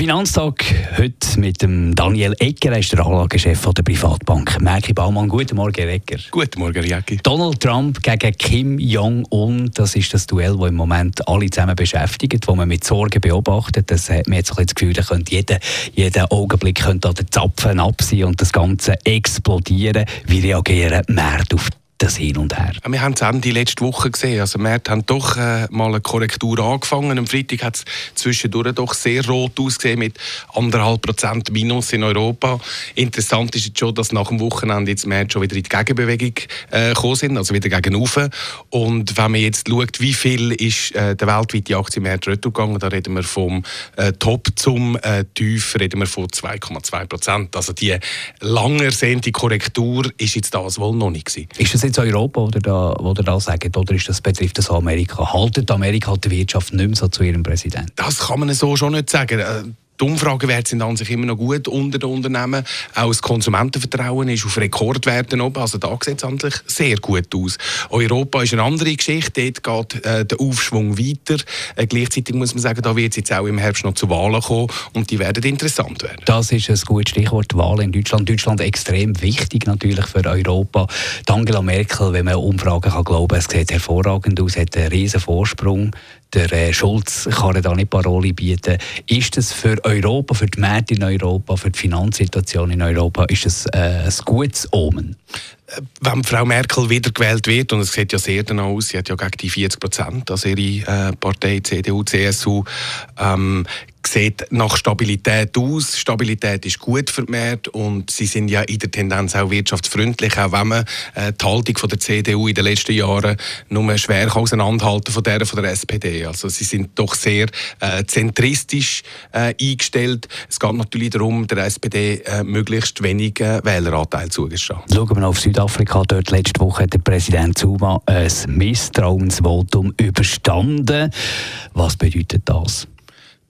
Finanztag heute mit dem Daniel Egger, er ist der Anlagechef der Privatbank Merki Baumann. Guten Morgen, Herr Egger. Guten Morgen, Jacki. Donald Trump gegen Kim Jong-un, das ist das Duell, das im Moment alle zusammen beschäftigt, das man mit Sorgen beobachtet. Das hat man jetzt das Gefühl, da könnte jeder, jeden Augenblick könnte der Zapfen ab sein und das Ganze explodieren. Wie reagieren die Märkte auf das Hin und Her. Wir haben es Ende letzte Woche gesehen. Also wir haben doch äh, mal eine Korrektur angefangen. Am Freitag hat es zwischendurch doch sehr rot ausgesehen mit anderthalb Prozent Minus in Europa. Interessant ist jetzt schon, dass nach dem Wochenende jetzt Märkte schon wieder in die Gegenbewegung äh, gekommen sind, also wieder gegen oben. Und wenn man jetzt schaut, wie viel ist äh, der weltweite Aktienmarkt gegangen, da reden wir vom äh, Top zum äh, Tief, reden wir von 2,2 Prozent. Also die lang ersehnte Korrektur ist jetzt das wohl noch nicht gewesen. Jetzt Europa, oder da, wo ihr da sagt, oder ist das, betrifft das Amerika? Haltet Amerika die Wirtschaft nicht mehr so zu ihrem Präsidenten? Das kann man so schon nicht sagen. Die Umfragewerte sind an sich immer noch gut unter den Unternehmen. Auch das Konsumentenvertrauen ist auf Rekordwerten oben. Also da sieht es eigentlich sehr gut aus. Europa ist eine andere Geschichte. Dort geht äh, der Aufschwung weiter. Äh, gleichzeitig muss man sagen, da wird es jetzt auch im Herbst noch zu Wahlen kommen und die werden interessant werden. Das ist ein gutes Stichwort, Wahlen in Deutschland. Deutschland extrem wichtig natürlich für Europa. Die Angela Merkel, wenn man Umfragen kann glauben, es sieht hervorragend aus, hat einen riesen Vorsprung der äh, Schulz kann da nicht Paroli bieten. Ist das für für die Märkte in Europa, für die Finanzsituation in Europa, ist das äh, ein gutes Omen? Äh, wenn Frau Merkel wiedergewählt wird, und es sieht ja sehr danach aus, sie hat ja gegen die 40 Prozent, also ihre äh, Partei CDU, CSU, ähm, sieht nach Stabilität aus. Stabilität ist gut Märkte und sie sind ja in der Tendenz auch wirtschaftsfreundlich, auch wenn man äh, die Haltung von der CDU in den letzten Jahren nur schwer auseinanderhalten von der von der SPD. Also sie sind doch sehr äh, zentristisch äh, eingestellt. Es geht natürlich darum, der SPD äh, möglichst wenig äh, Wähleranteil zugestehen. Schauen wir auf Südafrika. Dort letzte Woche hat der Präsident Zuma ein Misstrauensvotum überstanden. Was bedeutet das?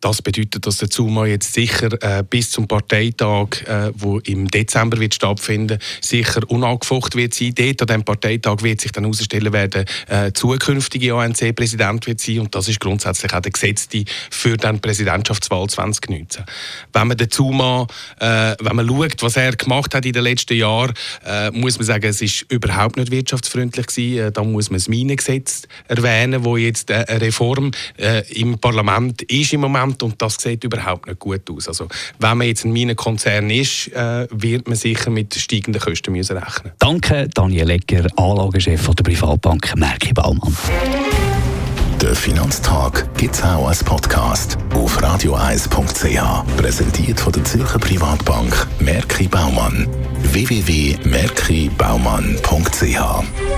Das bedeutet, dass der Zuma jetzt sicher äh, bis zum Parteitag, äh, wo im Dezember wird stattfinden, sicher unangefochten wird sein. Dort an diesem Parteitag wird sich dann herausstellen, wer der äh, zukünftige ANC-Präsident wird sein. Und das ist grundsätzlich auch der Gesetzte für die Präsidentschaftswahl 2019. Wenn man den Zuma, äh, wenn man schaut, was er gemacht hat in den letzten Jahren, äh, muss man sagen, es ist überhaupt nicht wirtschaftsfreundlich gewesen. Äh, da muss man das Minengesetz erwähnen, wo jetzt äh, eine Reform im Parlament ist im Moment Prozent und das sieht überhaupt nicht gut aus. Also, wenn man jetzt ein Minenkonzern ist, äh, wird man sicher mit steigenden Kosten müssen rechnen Danke, Daniel Egger, Anlagechef der Privatbank Merki Baumann. Der Finanztag gibt es auch als Podcast auf radioeis.ch. Präsentiert von der Zürcher Privatbank Merki Baumann. www.merkibaumann.ch